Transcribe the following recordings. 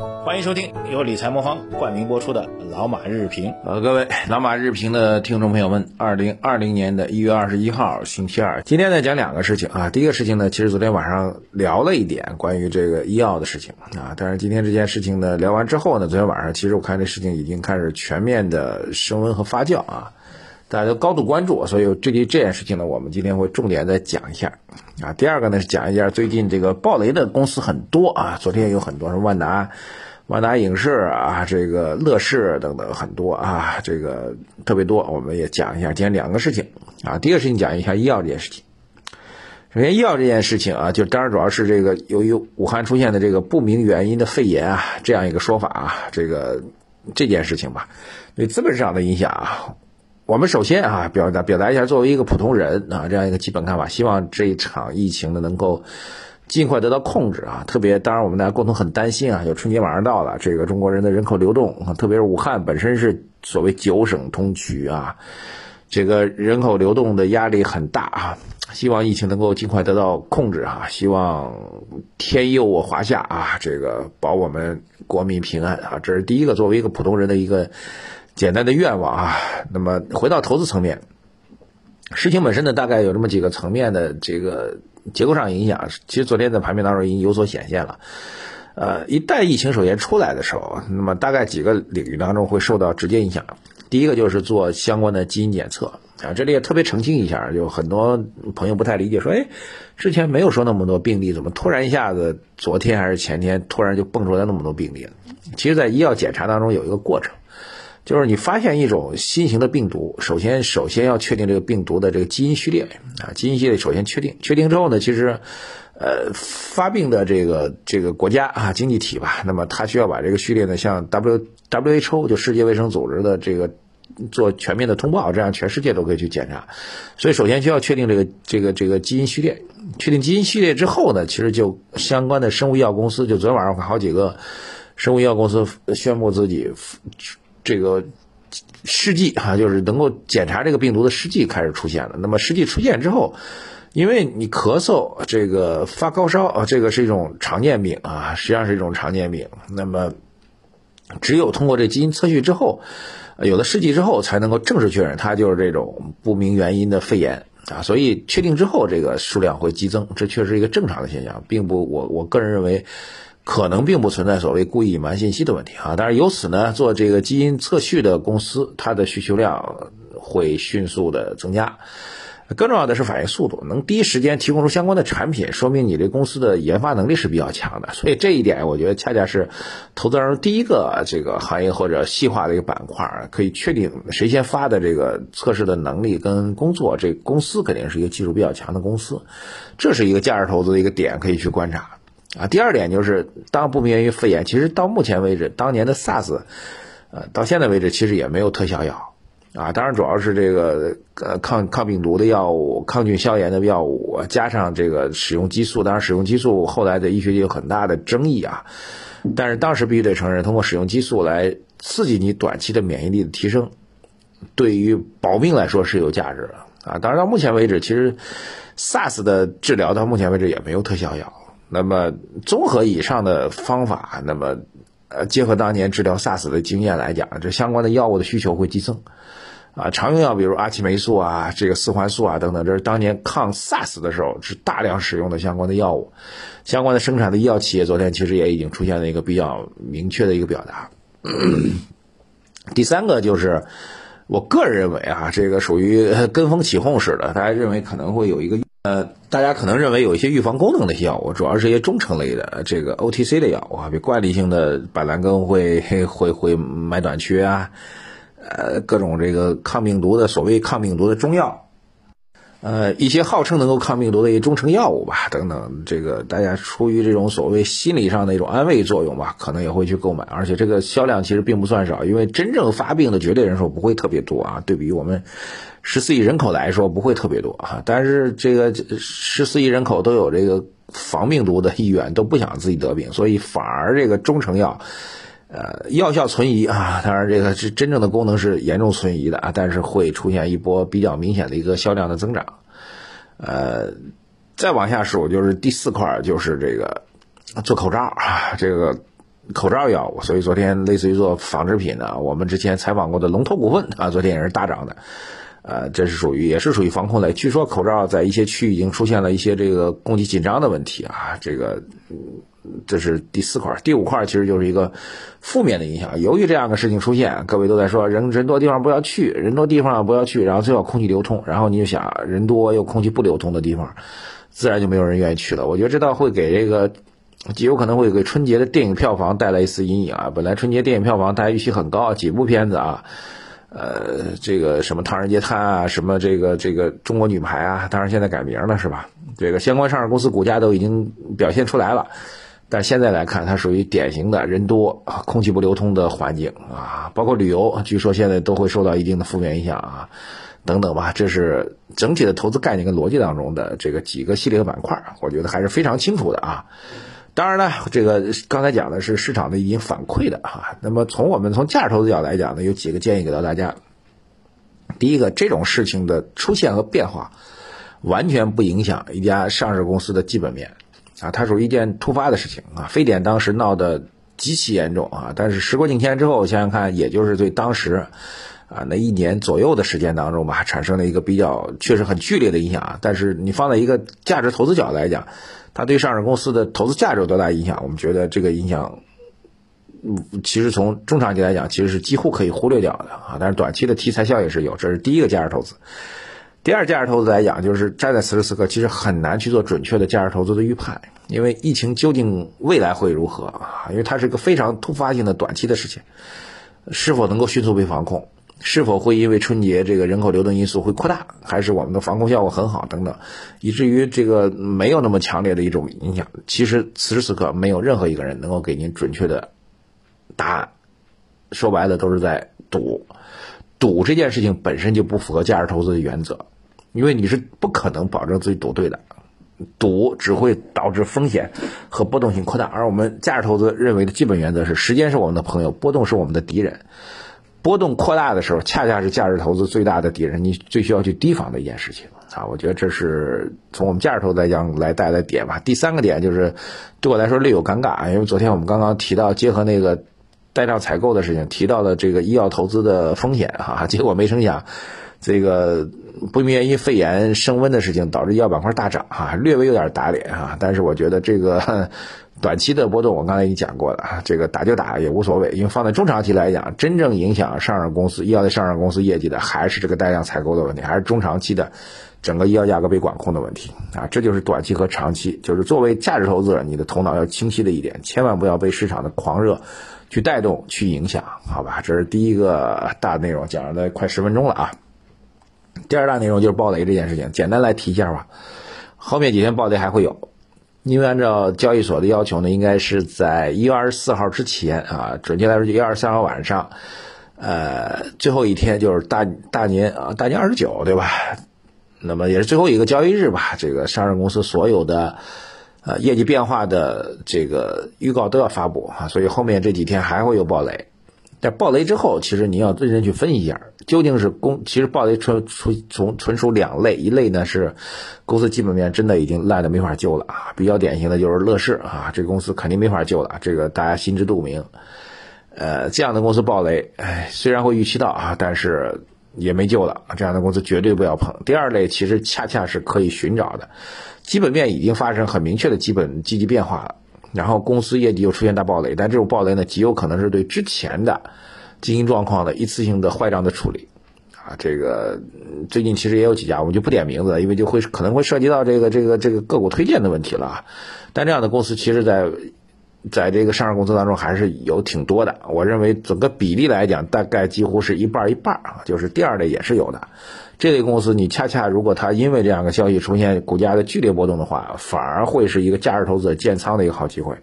欢迎收听由理财魔方冠名播出的《老马日评》。呃，各位老马日评的听众朋友们，二零二零年的一月二十一号星期二，今天呢讲两个事情啊。第一个事情呢，其实昨天晚上聊了一点关于这个医药的事情啊，但是今天这件事情呢聊完之后呢，昨天晚上其实我看这事情已经开始全面的升温和发酵啊，大家都高度关注，所以这这件事情呢，我们今天会重点再讲一下啊。第二个呢是讲一下最近这个暴雷的公司很多啊，昨天有很多什么万达。万达影视啊，这个乐视等等很多啊，这个特别多，我们也讲一下。今天两个事情啊，第一个事情讲一下医药这件事情。首先，医药这件事情啊，就当然主要是这个由于武汉出现的这个不明原因的肺炎啊，这样一个说法啊，这个这件事情吧，对资本市场的影响啊，我们首先啊表达表达一下作为一个普通人啊这样一个基本看法，希望这一场疫情呢能够。尽快得到控制啊！特别，当然我们大家共同很担心啊，有春节马上到了，这个中国人的人口流动，特别是武汉本身是所谓九省通衢啊，这个人口流动的压力很大啊。希望疫情能够尽快得到控制啊！希望天佑我华夏啊！这个保我们国民平安啊！这是第一个，作为一个普通人的一个简单的愿望啊。那么回到投资层面，事情本身呢，大概有这么几个层面的这个。结构上影响，其实昨天在盘面当中已经有所显现了。呃，一旦疫情首先出来的时候，那么大概几个领域当中会受到直接影响。第一个就是做相关的基因检测啊，这里也特别澄清一下，就很多朋友不太理解，说，哎，之前没有说那么多病例，怎么突然一下子昨天还是前天突然就蹦出来那么多病例了？其实，在医药检查当中有一个过程。就是你发现一种新型的病毒，首先首先要确定这个病毒的这个基因序列啊，基因序列首先确定，确定之后呢，其实，呃，发病的这个这个国家啊，经济体吧，那么它需要把这个序列呢，向 W WHO 就世界卫生组织的这个做全面的通报，这样全世界都可以去检查。所以首先需要确定这个这个这个基因序列，确定基因序列之后呢，其实就相关的生物医药公司，就昨天晚上好几个生物医药公司宣布自己。这个试剂哈，就是能够检查这个病毒的试剂开始出现了。那么试剂出现之后，因为你咳嗽、这个发高烧啊，这个是一种常见病啊，实际上是一种常见病。那么只有通过这基因测序之后，有了试剂之后，才能够正式确认它就是这种不明原因的肺炎啊。所以确定之后，这个数量会激增，这确实是一个正常的现象，并不我我个人认为。可能并不存在所谓故意隐瞒信息的问题啊，但是由此呢，做这个基因测序的公司，它的需求量会迅速的增加。更重要的是反应速度，能第一时间提供出相关的产品，说明你这公司的研发能力是比较强的。所以这一点，我觉得恰恰是投资人第一个这个行业或者细化的一个板块，可以确定谁先发的这个测试的能力跟工作，这公司肯定是一个技术比较强的公司，这是一个价值投资的一个点，可以去观察。啊，第二点就是，当不明原因肺炎，其实到目前为止，当年的 SARS，呃，到现在为止其实也没有特效药，啊，当然主要是这个呃抗抗病毒的药物、抗菌消炎的药物，加上这个使用激素，当然使用激素后来的医学界有很大的争议啊，但是当时必须得承认，通过使用激素来刺激你短期的免疫力的提升，对于保命来说是有价值的啊，当然到目前为止，其实 SARS 的治疗到目前为止也没有特效药。那么，综合以上的方法，那么，呃，结合当年治疗 SARS 的经验来讲，这相关的药物的需求会激增，啊，常用药比如阿奇霉素啊，这个四环素啊等等，这是当年抗 SARS 的时候是大量使用的相关的药物，相关的生产的医药企业昨天其实也已经出现了一个比较明确的一个表达。第三个就是，我个人认为啊，这个属于跟风起哄式的，大家认为可能会有一个。呃，大家可能认为有一些预防功能的药物，主要是一些中成类的这个 OTC 的药物啊，比如惯例性的板蓝根会会会买短缺啊，呃，各种这个抗病毒的所谓抗病毒的中药。呃，一些号称能够抗病毒的一些中成药物吧，等等，这个大家出于这种所谓心理上的一种安慰作用吧，可能也会去购买，而且这个销量其实并不算少，因为真正发病的绝对人数不会特别多啊，对比我们十四亿人口来说不会特别多啊，但是这个十四亿人口都有这个防病毒的意愿，都不想自己得病，所以反而这个中成药。呃，药效存疑啊，当然这个是真正的功能是严重存疑的啊，但是会出现一波比较明显的一个销量的增长。呃，再往下数就是第四块，就是这个做口罩啊，这个口罩药物，所以昨天类似于做纺织品的，我们之前采访过的龙头股份啊，昨天也是大涨的。呃，这是属于也是属于防控类。据说口罩在一些区域已经出现了一些这个供给紧张的问题啊，这个这是第四块，第五块其实就是一个负面的影响。由于这样的事情出现，各位都在说人人多地方不要去，人多地方不要去，然后最好空气流通，然后你就想人多又空气不流通的地方，自然就没有人愿意去了。我觉得这倒会给这个极有可能会给春节的电影票房带来一丝阴影啊。本来春节电影票房大家预期很高，几部片子啊。呃，这个什么《唐人街探案》啊，什么这个这个中国女排啊，当然现在改名了是吧？这个相关上市公司股价都已经表现出来了，但现在来看，它属于典型的人多、空气不流通的环境啊，包括旅游，据说现在都会受到一定的负面影响啊，等等吧。这是整体的投资概念跟逻辑当中的这个几个系列的板块，我觉得还是非常清楚的啊。当然呢，这个刚才讲的是市场的已经反馈的哈。那么从我们从价值投资角度来讲呢，有几个建议给到大家。第一个，这种事情的出现和变化，完全不影响一家上市公司的基本面啊，它属于一件突发的事情啊。非典当时闹得极其严重啊，但是时过境迁之后，想想看，也就是对当时啊那一年左右的时间当中吧，产生了一个比较确实很剧烈的影响啊。但是你放在一个价值投资角度来讲，它对上市公司的投资价值有多大影响？我们觉得这个影响，嗯，其实从中长期来讲，其实是几乎可以忽略掉的啊。但是短期的题材效应是有，这是第一个价值投资。第二价值投资来讲，就是站在此时此刻，其实很难去做准确的价值投资的预判，因为疫情究竟未来会如何啊？因为它是一个非常突发性的短期的事情，是否能够迅速被防控？是否会因为春节这个人口流动因素会扩大，还是我们的防控效果很好等等，以至于这个没有那么强烈的一种影响？其实此时此刻没有任何一个人能够给您准确的答案。说白了都是在赌，赌这件事情本身就不符合价值投资的原则，因为你是不可能保证自己赌对的，赌只会导致风险和波动性扩大。而我们价值投资认为的基本原则是：时间是我们的朋友，波动是我们的敌人。波动扩大的时候，恰恰是价值投资最大的敌人，你最需要去提防的一件事情啊！我觉得这是从我们价值投资来讲来带来点吧。第三个点就是对我来说略有尴尬，因为昨天我们刚刚提到结合那个带量采购的事情，提到了这个医药投资的风险哈，结果没成想这个不明原因肺炎升温的事情导致医药板块大涨哈，略微有点打脸哈，但是我觉得这个。短期的波动，我刚才已经讲过了，这个打就打也无所谓，因为放在中长期来讲，真正影响上市公司医药的上市公司业绩的，还是这个带量采购的问题，还是中长期的整个医药价格被管控的问题啊，这就是短期和长期，就是作为价值投资者，你的头脑要清晰的一点，千万不要被市场的狂热去带动、去影响，好吧？这是第一个大内容，讲了快十分钟了啊。第二大内容就是暴雷这件事情，简单来提一下吧，后面几天暴雷还会有。因为按照交易所的要求呢，应该是在一月二十四号之前啊，准确来说就一月二十三号晚上，呃，最后一天就是大大年啊，大年二十九，对吧？那么也是最后一个交易日吧。这个上市公司所有的呃业绩变化的这个预告都要发布啊，所以后面这几天还会有暴雷。在暴雷之后，其实你要认真去分析一下，究竟是公，其实暴雷纯纯从纯属两类，一类呢是公司基本面真的已经烂的没法救了啊，比较典型的就是乐视啊，这个公司肯定没法救了，这个大家心知肚明。呃，这样的公司暴雷，哎，虽然会预期到啊，但是也没救了，这样的公司绝对不要碰。第二类其实恰恰是可以寻找的，基本面已经发生很明确的基本积极变化了。然后公司业绩又出现大暴雷，但这种暴雷呢，极有可能是对之前的经营状况的一次性的坏账的处理，啊，这个最近其实也有几家，我们就不点名字，因为就会可能会涉及到这个这个这个个股推荐的问题了。但这样的公司其实，在在这个上市公司当中还是有挺多的，我认为整个比例来讲，大概几乎是一半一半啊，就是第二类也是有的。这类公司，你恰恰如果它因为这样的消息出现股价的剧烈波动的话，反而会是一个价值投资者建仓的一个好机会。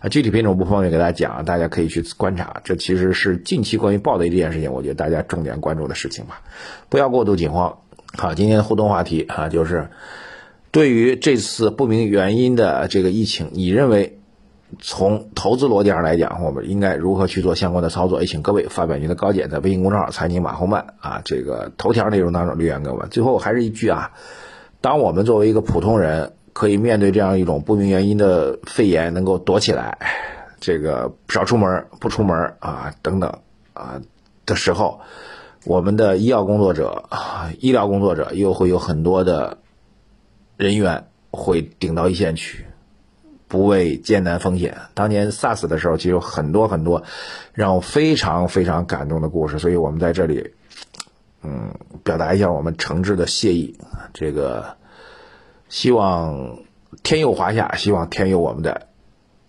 啊，具体品种不方便给大家讲，大家可以去观察。这其实是近期关于暴雷这件事情，我觉得大家重点关注的事情吧，不要过度紧慌。好，今天的互动话题啊，就是对于这次不明原因的这个疫情，你认为？从投资逻辑上来讲，我们应该如何去做相关的操作？也请各位发表您的高见，在微信公众号“财经马后曼”啊，这个头条内容当中留言给我们。最后还是一句啊，当我们作为一个普通人，可以面对这样一种不明原因的肺炎能够躲起来，这个少出门、不出门啊等等啊的时候，我们的医药工作者、医疗工作者又会有很多的人员会顶到一线去，不畏艰难风险。当年 SARS 的时候，其实有很多很多让我非常非常感动的故事，所以我们在这里，嗯，表达一下我们诚挚的谢意。这个希望天佑华夏，希望天佑我们的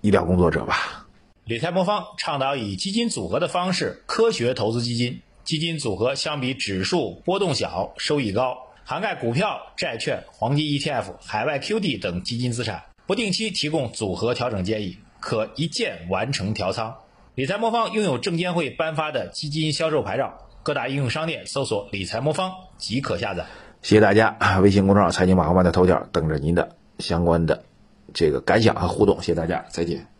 医疗工作者吧。理财魔方倡导以基金组合的方式科学投资基金，基金组合相比指数波动小，收益高，涵盖股票、债券、黄金 ETF、海外 QD 等基金资产，不定期提供组合调整建议，可一键完成调仓。理财魔方拥有证监会颁发的基金销售牌照，各大应用商店搜索“理财魔方”即可下载。谢谢大家，微信公众号“财经马后炮”的头条等着您的相关的这个感想和互动。谢谢大家，再见。